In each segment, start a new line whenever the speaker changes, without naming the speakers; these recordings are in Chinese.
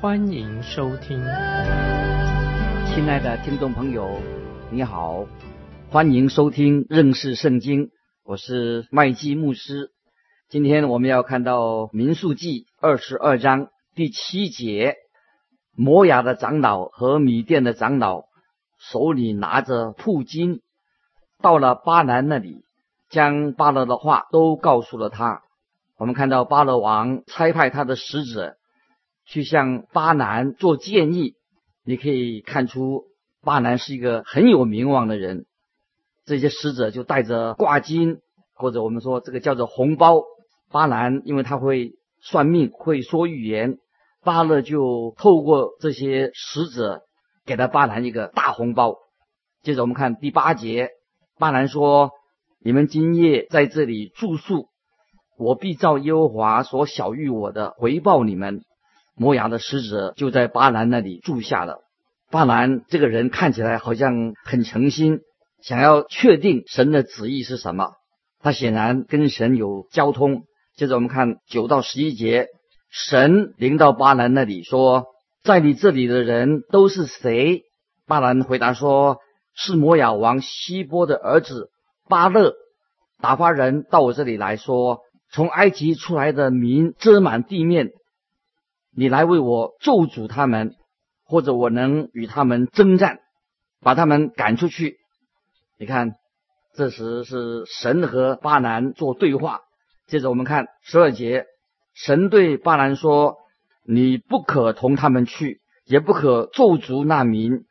欢迎收听。
亲爱的听众朋友，你好，欢迎收听认识圣经，我是麦基牧师。今天我们要看到民数记二十二章第七节，摩雅的长老和米甸的长老手里拿着铺金，到了巴兰那里，将巴勒的话都告诉了他。我们看到巴勒王差派他的使者去向巴南做建议，你可以看出巴南是一个很有名望的人。这些使者就带着挂金，或者我们说这个叫做红包。巴兰因为他会算命，会说预言，巴勒就透过这些使者给了巴南一个大红包。接着我们看第八节，巴兰说：“你们今夜在这里住宿，我必照耶和华所晓谕我的回报你们。”摩崖的使者就在巴兰那里住下了。巴兰这个人看起来好像很诚心，想要确定神的旨意是什么。他显然跟神有交通。接着我们看九到十一节，神临到巴兰那里说：“在你这里的人都是谁？”巴兰回答说：“是摩亚王希波的儿子巴勒。”打发人到我这里来说：“从埃及出来的民遮满地面，你来为我咒诅他们，或者我能与他们征战，把他们赶出去。”你看，这时是神和巴兰做对话。接着我们看十二节，神对巴兰说：“你不可同他们去，也不可咒诅那民，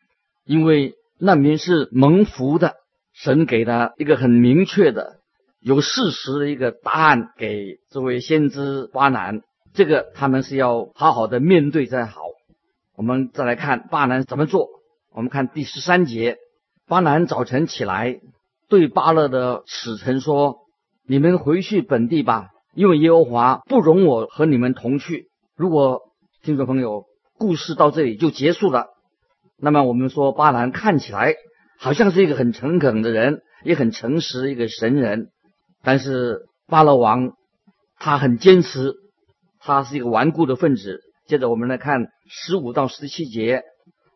因为那民是蒙福的。”神给了一个很明确的、有事实的一个答案给这位先知巴兰，这个他们是要好好的面对才好。我们再来看巴南怎么做。我们看第十三节，巴南早晨起来，对巴勒的使臣说。你们回去本地吧，因为耶和华不容我和你们同去。如果听众朋友，故事到这里就结束了，那么我们说巴兰看起来好像是一个很诚恳的人，也很诚实一个神人，但是巴勒王他很坚持，他是一个顽固的分子。接着我们来看十五到十七节，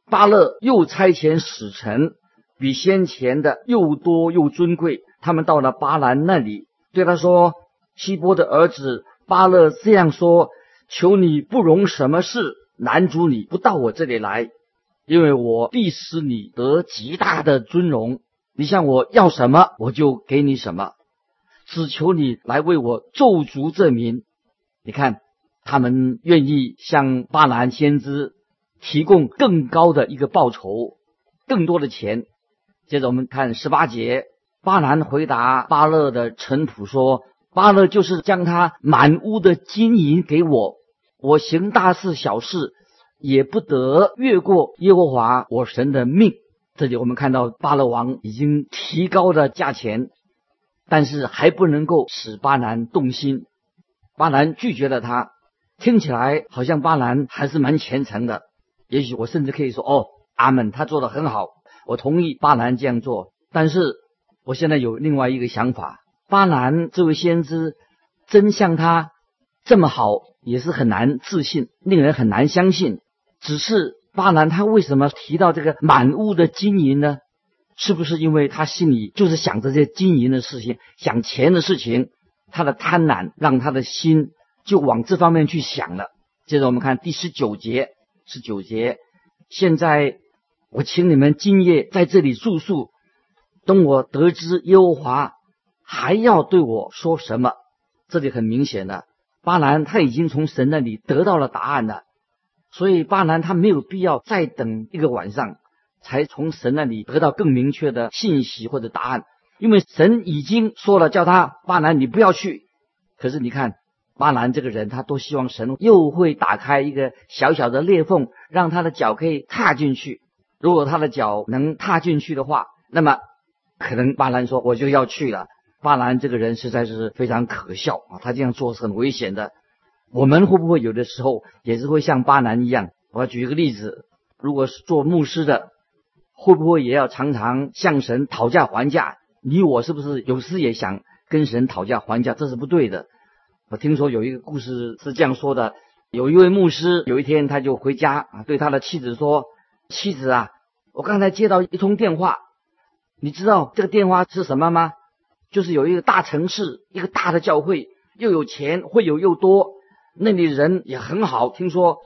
巴勒又差遣使臣，比先前的又多又尊贵，他们到了巴兰那里。对他说：“希波的儿子巴勒这样说：求你不容什么事难阻你不到我这里来，因为我必使你得极大的尊荣。你向我要什么，我就给你什么。只求你来为我咒诅这名。你看，他们愿意向巴兰先知提供更高的一个报酬，更多的钱。接着我们看十八节。”巴兰回答巴勒的臣仆说：“巴勒就是将他满屋的金银给我，我行大事小事也不得越过耶和华我神的命。”这里我们看到巴勒王已经提高了价钱，但是还不能够使巴兰动心。巴兰拒绝了他，听起来好像巴兰还是蛮虔诚的。也许我甚至可以说：“哦，阿门，他做的很好，我同意巴兰这样做。”但是。我现在有另外一个想法，巴兰这位先知真像他这么好，也是很难自信，令人很难相信。只是巴兰他为什么提到这个满屋的金银呢？是不是因为他心里就是想着这些金银的事情，想钱的事情？他的贪婪让他的心就往这方面去想了。接着我们看第十九节，十九节，现在我请你们今夜在这里住宿。等我得知耶和华还要对我说什么，这里很明显的，巴兰他已经从神那里得到了答案了，所以巴兰他没有必要再等一个晚上，才从神那里得到更明确的信息或者答案，因为神已经说了，叫他巴兰你不要去。可是你看巴兰这个人，他多希望神又会打开一个小小的裂缝，让他的脚可以踏进去。如果他的脚能踏进去的话，那么可能巴兰说我就要去了。巴兰这个人实在是非常可笑啊，他这样做是很危险的。我们会不会有的时候也是会像巴兰一样？我要举一个例子，如果是做牧师的，会不会也要常常向神讨价还价？你我是不是有时也想跟神讨价还价？这是不对的。我听说有一个故事是这样说的：有一位牧师，有一天他就回家啊，对他的妻子说：“妻子啊，我刚才接到一通电话，你知道这个电话是什么吗？就是有一个大城市，一个大的教会，又有钱，会有又多，那里人也很好。听说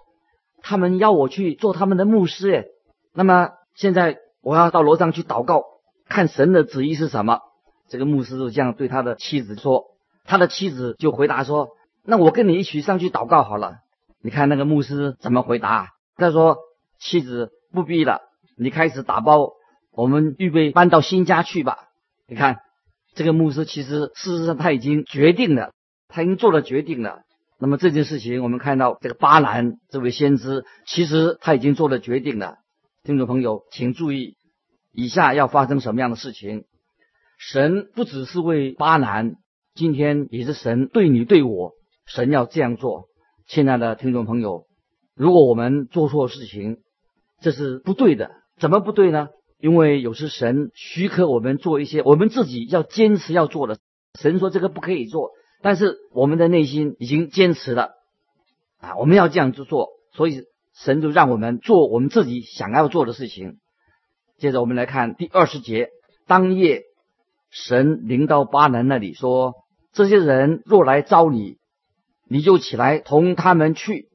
他们要我去做他们的牧师，哎，那么现在我要到楼上去祷告。”看神的旨意是什么？这个牧师就这样对他的妻子说。他的妻子就回答说：“那我跟你一起上去祷告好了。”你看那个牧师怎么回答？他说：“妻子不必了，你开始打包，我们预备搬到新家去吧。”你看这个牧师其实事实上他已经决定了，他已经做了决定了。那么这件事情我们看到这个巴兰这位先知，其实他已经做了决定了。听众朋友，请注意。以下要发生什么样的事情？神不只是为巴南，今天也是神对你对我，神要这样做。亲爱的听众朋友，如果我们做错事情，这是不对的。怎么不对呢？因为有时神许可我们做一些我们自己要坚持要做的。神说这个不可以做，但是我们的内心已经坚持了啊，我们要这样子做，所以神就让我们做我们自己想要做的事情。接着我们来看第二十节。当夜，神临到巴南那里说：“这些人若来招你，你就起来同他们去。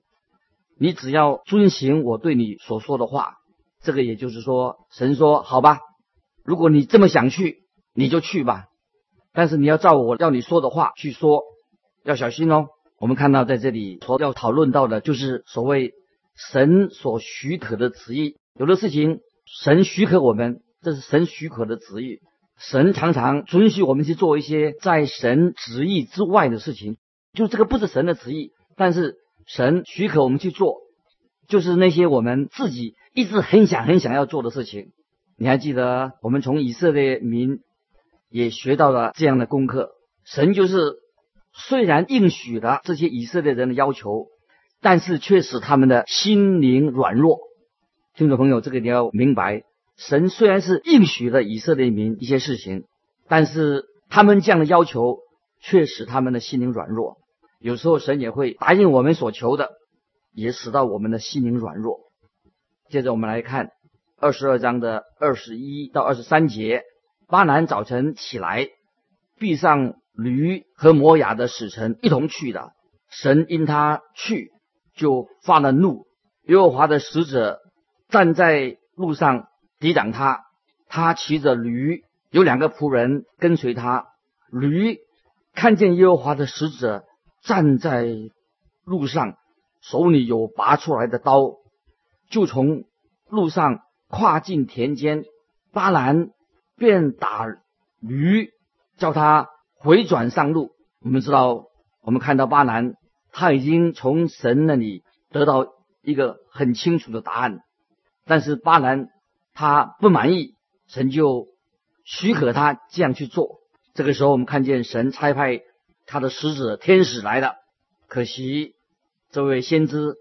你只要遵行我对你所说的话。”这个也就是说，神说：“好吧，如果你这么想去，你就去吧。但是你要照我要你说的话去说，要小心哦。”我们看到在这里所要讨论到的就是所谓神所许可的旨意，有的事情。神许可我们，这是神许可的旨意。神常常准许我们去做一些在神旨意之外的事情，就这个不是神的旨意，但是神许可我们去做，就是那些我们自己一直很想很想要做的事情。你还记得我们从以色列民也学到了这样的功课？神就是虽然应许了这些以色列人的要求，但是却使他们的心灵软弱。听众朋友，这个你要明白，神虽然是应许了以色列民一些事情，但是他们这样的要求却使他们的心灵软弱。有时候神也会答应我们所求的，也使到我们的心灵软弱。接着我们来看二十二章的二十一到二十三节：巴南早晨起来，闭上驴和摩雅的使臣一同去的。神因他去，就发了怒。耶和华的使者。站在路上抵挡他，他骑着驴，有两个仆人跟随他。驴看见耶和华的使者站在路上，手里有拔出来的刀，就从路上跨进田间。巴兰便打驴，叫他回转上路。我们知道，我们看到巴兰他已经从神那里得到一个很清楚的答案。但是巴兰他不满意，神就许可他这样去做。这个时候，我们看见神差派他的使者天使来了。可惜这位先知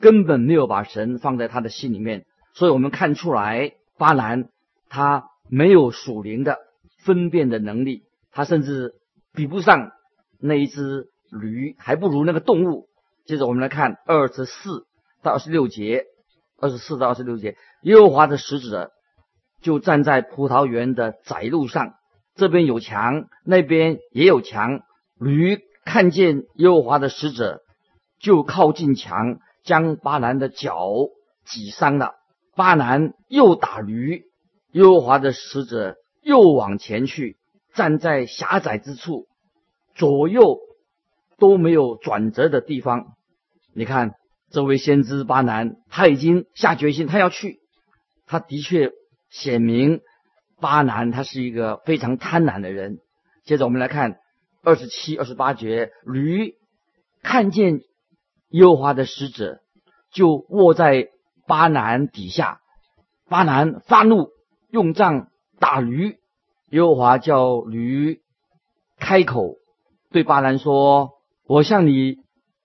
根本没有把神放在他的心里面，所以我们看出来巴兰他没有属灵的分辨的能力，他甚至比不上那一只驴，还不如那个动物。接着我们来看二十四到二十六节。二十四到二十六节，耶和华的使者就站在葡萄园的窄路上，这边有墙，那边也有墙。驴看见耶和华的使者，就靠近墙，将巴兰的脚挤伤了。巴兰又打驴，耶和华的使者又往前去，站在狭窄之处，左右都没有转折的地方。你看。这位先知巴南，他已经下决心，他要去。他的确显明巴南他是一个非常贪婪的人。接着我们来看二十七、二十八节，驴看见耶和华的使者，就卧在巴南底下。巴南发怒，用杖打驴。耶和华叫驴开口，对巴兰说：“我向你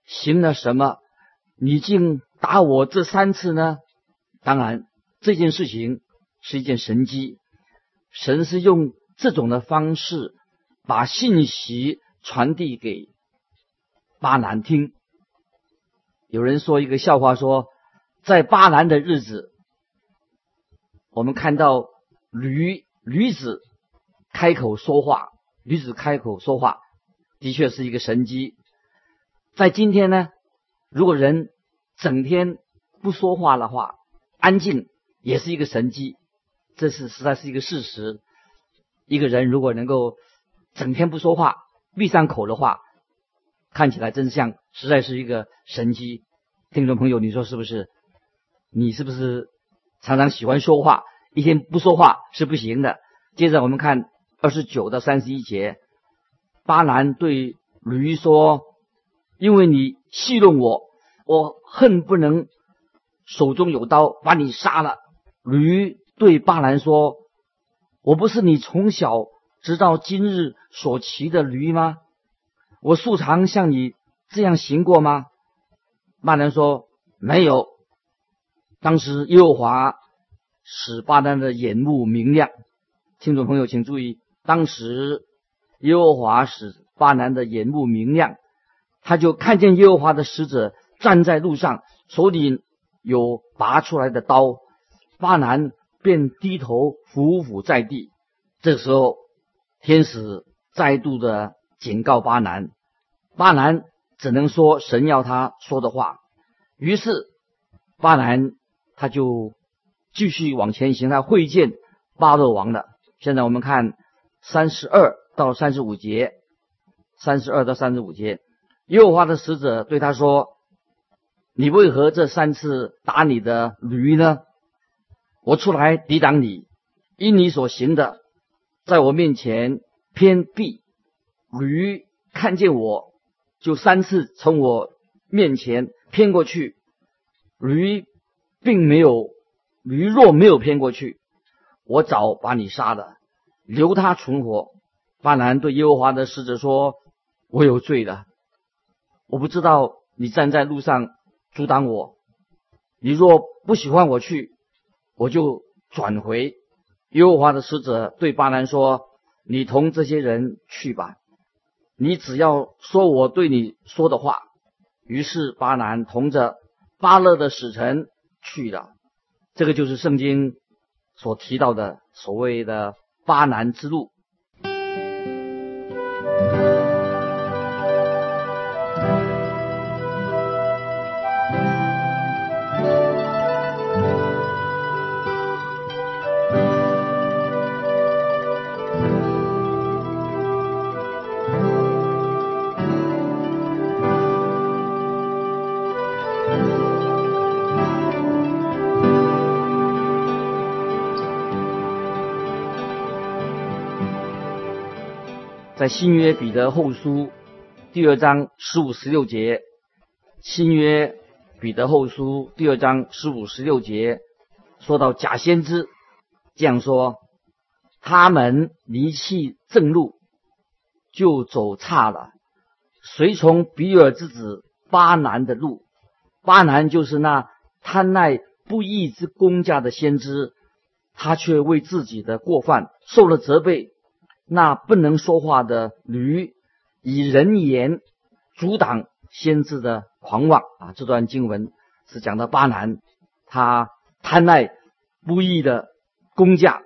行了什么？你竟打我这三次呢？”当然，这件事情是一件神迹。神是用这种的方式把信息传递给巴兰听。有人说一个笑话，说在巴兰的日子，我们看到驴驴子开口说话，驴子开口说话，的确是一个神机。在今天呢，如果人整天不说话的话，安静也是一个神机，这是实在是一个事实。一个人如果能够整天不说话，闭上口的话，看起来真像，实在是一个神机。听众朋友，你说是不是？你是不是常常喜欢说话？一天不说话是不行的。接着我们看二十九到三十一节，巴兰对驴说：“因为你戏弄我，我恨不能手中有刀把你杀了。”驴对巴兰说：“我不是你从小直到今日所骑的驴吗？我素常像你这样行过吗？”巴兰说：“没有。”当时耶和华使巴兰的眼目明亮。听众朋友，请注意，当时耶和华使巴兰的眼目明亮，他就看见耶和华的使者站在路上，手里有拔出来的刀。巴南便低头伏伏在地。这时候，天使再度的警告巴南，巴南。只能说神要他说的话，于是巴南他就继续往前行，他会见巴勒王了。现在我们看三十二到三十五节，三十二到三十五节，耶和华的使者对他说：“你为何这三次打你的驴呢？我出来抵挡你，因你所行的，在我面前偏僻，驴看见我。”就三次从我面前偏过去，驴并没有，驴若没有偏过去，我早把你杀了，留他存活。巴兰对耶和华的使者说：“我有罪了，我不知道你站在路上阻挡我。你若不喜欢我去，我就转回。”耶和华的使者对巴兰说：“你同这些人去吧。”你只要说我对你说的话，于是巴南同着巴勒的使臣去了。这个就是圣经所提到的所谓的巴南之路。新约彼得后书第二章十五十六节，新约彼得后书第二章十五十六节说到假先知这样说：他们离弃正路，就走差了，随从比尔之子巴南的路。巴南就是那贪爱不义之公家的先知，他却为自己的过犯受了责备。那不能说话的驴，以人言阻挡先知的狂妄啊！这段经文是讲的巴南，他贪爱不义的工匠，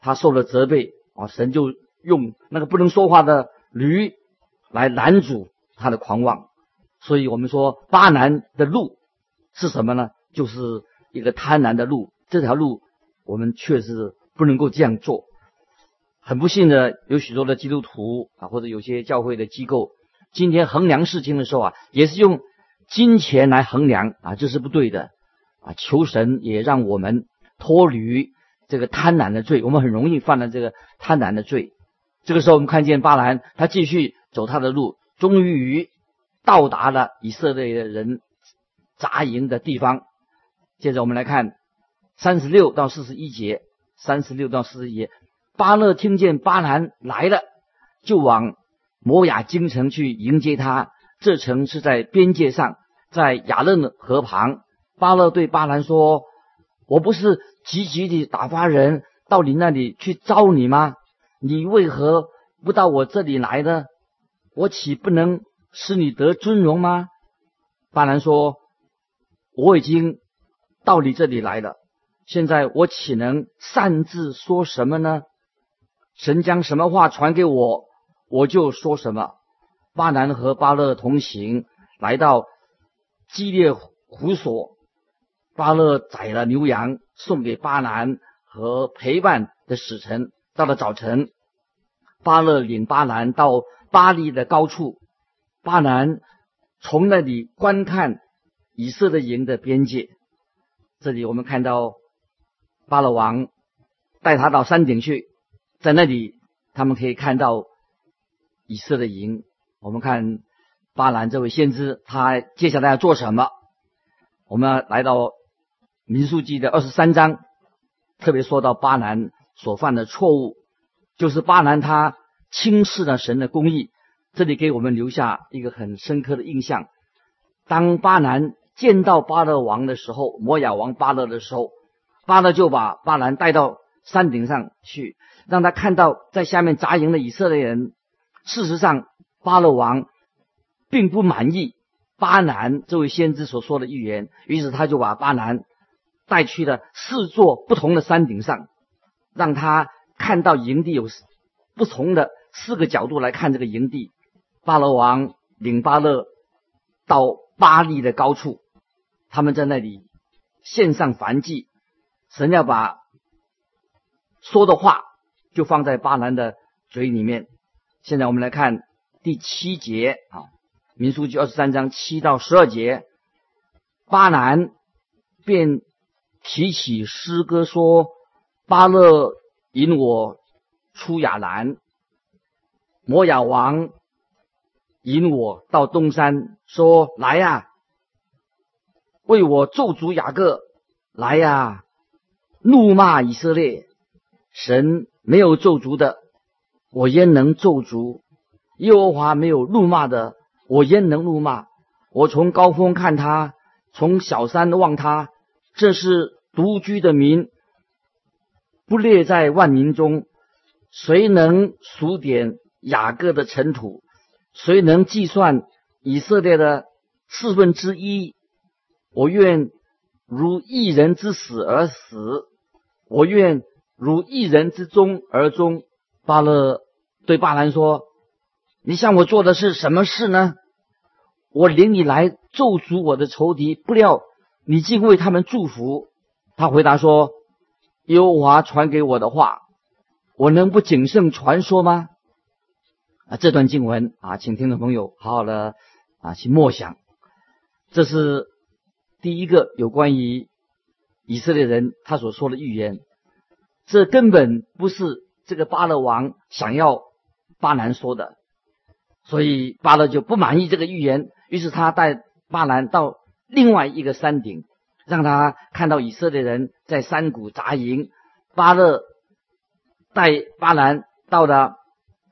他受了责备啊！神就用那个不能说话的驴来拦阻他的狂妄。所以我们说巴南的路是什么呢？就是一个贪婪的路。这条路我们确实不能够这样做。很不幸的，有许多的基督徒啊，或者有些教会的机构，今天衡量事情的时候啊，也是用金钱来衡量啊，这是不对的啊。求神也让我们脱离这个贪婪的罪，我们很容易犯了这个贪婪的罪。这个时候，我们看见巴兰他继续走他的路，终于到达了以色列的人扎营的地方。接着我们来看三十六到四十一节，三十六到四十一节，巴勒听见巴兰来了，就往摩亚京城去迎接他。这城是在边界上，在雅嫩河旁。巴勒对巴兰说：“我不是急急地打发人到你那里去招你吗？你为何不到我这里来呢？我岂不能使你得尊荣吗？”巴兰说：“我已经到你这里来了，现在我岂能擅自说什么呢？神将什么话传给我，我就说什么。”巴南和巴勒同行，来到基列湖所。巴勒宰了牛羊，送给巴南和陪伴的使臣。到了早晨，巴勒领巴南到巴利的高处，巴南从那里观看以色列营的边界。这里我们看到巴勒王带他到山顶去，在那里他们可以看到以色列营。我们看巴兰这位先知，他接下来要做什么？我们来到。民数记的二十三章特别说到巴兰所犯的错误，就是巴兰他轻视了神的公义。这里给我们留下一个很深刻的印象。当巴兰见到巴勒王的时候，摩亚王巴勒的时候，巴勒就把巴兰带到山顶上去，让他看到在下面扎营的以色列人。事实上，巴勒王并不满意巴南这位先知所说的预言，于是他就把巴南。带去了四座不同的山顶上，让他看到营地有不同的四个角度来看这个营地。巴勒王领巴勒到巴黎的高处，他们在那里献上燔祭。神要把说的话就放在巴兰的嘴里面。现在我们来看第七节啊，《民书记》二十三章七到十二节，巴兰便。提起诗歌说：“巴勒引我出亚兰，摩亚王引我到东山，说来呀，为我咒诅雅各，来呀，怒骂以色列。神没有咒诅的，我焉能咒诅？耶和华没有怒骂的，我焉能怒骂？我从高峰看他，从小山望他。”这是独居的民，不列在万民中。谁能数点雅各的尘土？谁能计算以色列的四分之一？我愿如一人之死而死，我愿如一人之中而终。巴勒对巴兰说：“你向我做的是什么事呢？我领你来咒诅我的仇敌，不料。”你竟为他们祝福？他回答说：“耶和华传给我的话，我能不谨慎传说吗？”啊，这段经文啊，请听众朋友好好的啊去默想。这是第一个有关于以色列人他所说的预言。这根本不是这个巴勒王想要巴兰说的，所以巴勒就不满意这个预言，于是他带巴兰到。另外一个山顶，让他看到以色列人在山谷扎营。巴勒带巴兰到了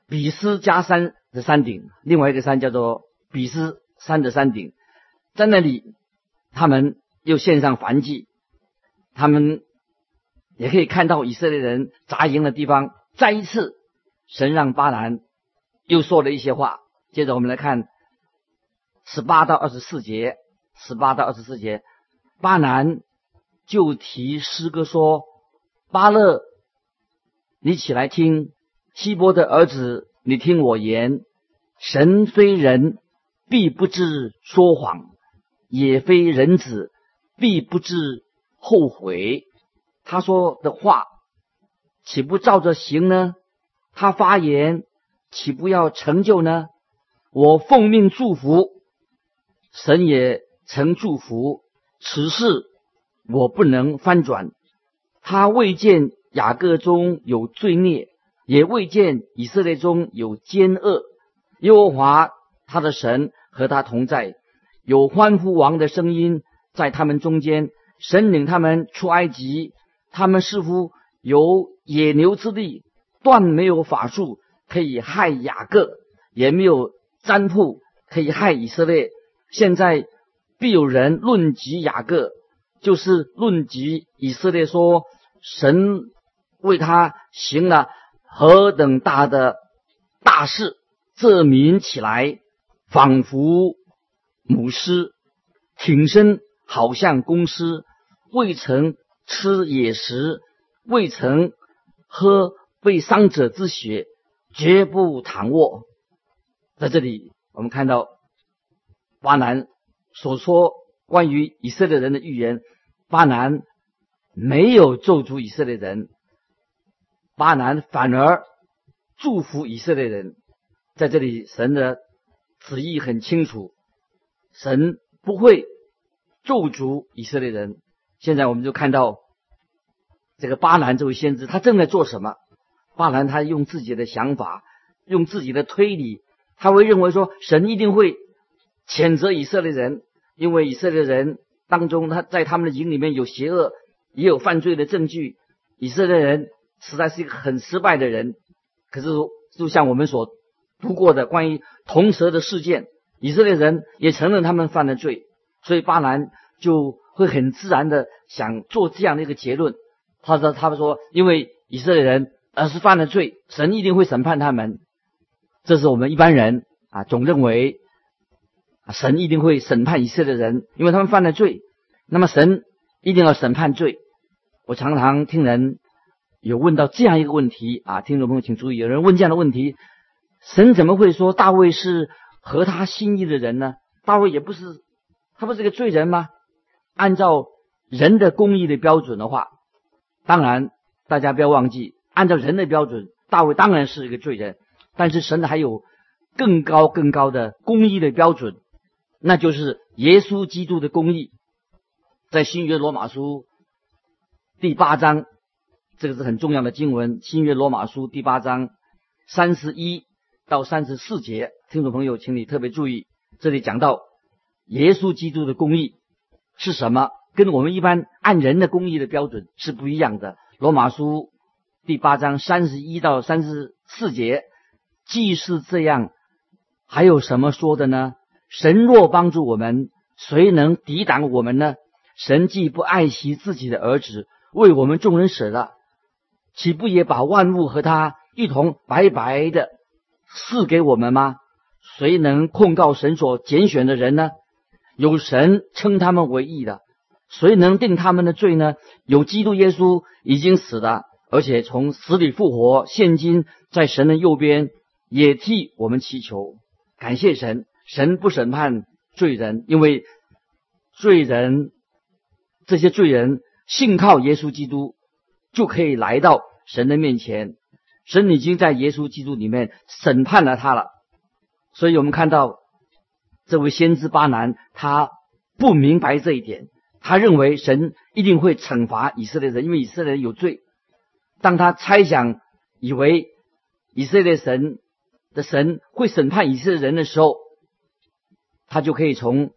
比斯加山的山顶，另外一个山叫做比斯山的山顶，在那里他们又献上燔祭。他们也可以看到以色列人扎营的地方。再一次，神让巴兰又说了一些话。接着我们来看十八到二十四节。十八到二十四节，巴南就提诗歌说：“巴勒，你起来听，希波的儿子，你听我言。神非人，必不知说谎；也非人子，必不知后悔。他说的话，岂不照着行呢？他发言，岂不要成就呢？我奉命祝福，神也。”曾祝福此事，我不能翻转。他未见雅各中有罪孽，也未见以色列中有奸恶。耶和华他的神和他同在，有欢呼王的声音在他们中间。神领他们出埃及，他们似乎有野牛之力，断没有法术可以害雅各，也没有占卜可以害以色列。现在必有人论及雅各，就是论及以色列，说神为他行了何等大的大事，这民起来仿佛母狮，挺身好像公狮。未曾吃野食，未曾喝被伤者之血，绝不躺卧。在这里，我们看到巴南所说关于以色列人的预言，巴南没有咒诅以色列人，巴南反而祝福以色列人。在这里，神的旨意很清楚，神不会咒诅以色列人。现在我们就看到这个巴兰这位先知，他正在做什么？巴兰他用自己的想法，用自己的推理，他会认为说神一定会谴责以色列人，因为以色列人当中他在他们的营里面有邪恶，也有犯罪的证据。以色列人实在是一个很失败的人。可是就像我们所读过的关于铜蛇的事件，以色列人也承认他们犯了罪，所以巴兰就。会很自然的想做这样的一个结论。他说：“他们说，因为以色列人而是犯了罪，神一定会审判他们。这是我们一般人啊，总认为神一定会审判以色列人，因为他们犯了罪。那么神一定要审判罪。我常常听人有问到这样一个问题啊，听众朋友请注意，有人问这样的问题：神怎么会说大卫是合他心意的人呢？大卫也不是，他不是个罪人吗？”按照人的公义的标准的话，当然大家不要忘记，按照人的标准，大卫当然是一个罪人。但是神还有更高更高的公义的标准，那就是耶稣基督的公义。在新约罗马书第八章，这个是很重要的经文。新约罗马书第八章三十一到三十四节，听众朋友，请你特别注意，这里讲到耶稣基督的公义。是什么？跟我们一般按人的公义的标准是不一样的。罗马书第八章三十一到三十四节，既是这样，还有什么说的呢？神若帮助我们，谁能抵挡我们呢？神既不爱惜自己的儿子，为我们众人死了，岂不也把万物和他一同白白的赐给我们吗？谁能控告神所拣选的人呢？有神称他们为义的，谁能定他们的罪呢？有基督耶稣已经死了，而且从死里复活，现今在神的右边，也替我们祈求。感谢神，神不审判罪人，因为罪人这些罪人信靠耶稣基督，就可以来到神的面前。神已经在耶稣基督里面审判了他了，所以我们看到。这位先知巴南，他不明白这一点，他认为神一定会惩罚以色列人，因为以色列人有罪。当他猜想以为以色列神的神会审判以色列人的时候，他就可以从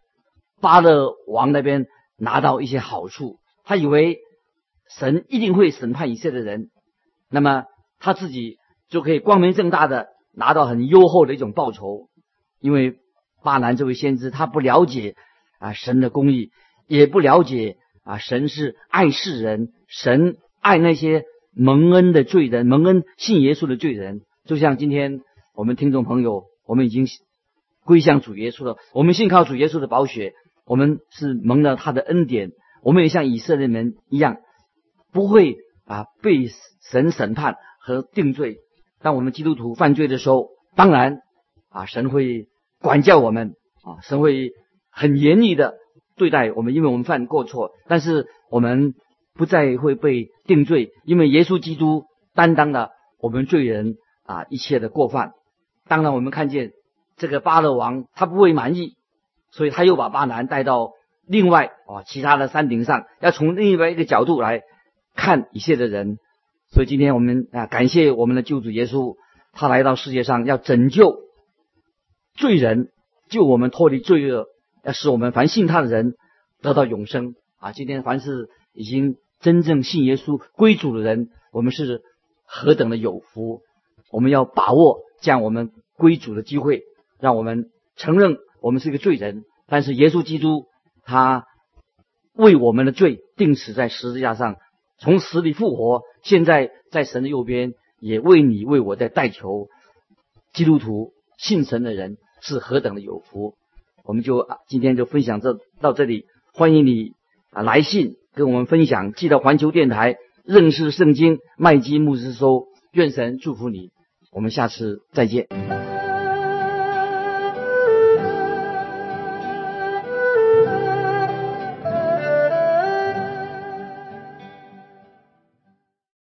巴勒王那边拿到一些好处。他以为神一定会审判以色列人，那么他自己就可以光明正大的拿到很优厚的一种报酬，因为。巴兰这位先知，他不了解啊神的公义，也不了解啊神是爱世人，神爱那些蒙恩的罪人，蒙恩信耶稣的罪人。就像今天我们听众朋友，我们已经归向主耶稣了，我们信靠主耶稣的宝血，我们是蒙了他的恩典，我们也像以色列人一样，不会啊被神审判和定罪。当我们基督徒犯罪的时候，当然啊神会。管教我们啊，神会很严厉的对待我们，因为我们犯过错。但是我们不再会被定罪，因为耶稣基督担当了我们罪人啊一切的过犯。当然，我们看见这个巴勒王他不会满意，所以他又把巴南带到另外啊其他的山顶上，要从另外一个角度来看一切的人。所以今天我们啊感谢我们的救主耶稣，他来到世界上要拯救。罪人救我们脱离罪恶，要使我们凡信他的人得到永生啊！今天凡是已经真正信耶稣归主的人，我们是何等的有福！我们要把握这样我们归主的机会，让我们承认我们是一个罪人，但是耶稣基督他为我们的罪定死在十字架上，从死里复活，现在在神的右边，也为你为我在代求。基督徒信神的人是何等的有福！我们就啊，今天就分享这到这里，欢迎你啊来信跟我们分享，寄到环球电台认识圣经麦基牧师收，愿神祝福你，我们下次再见。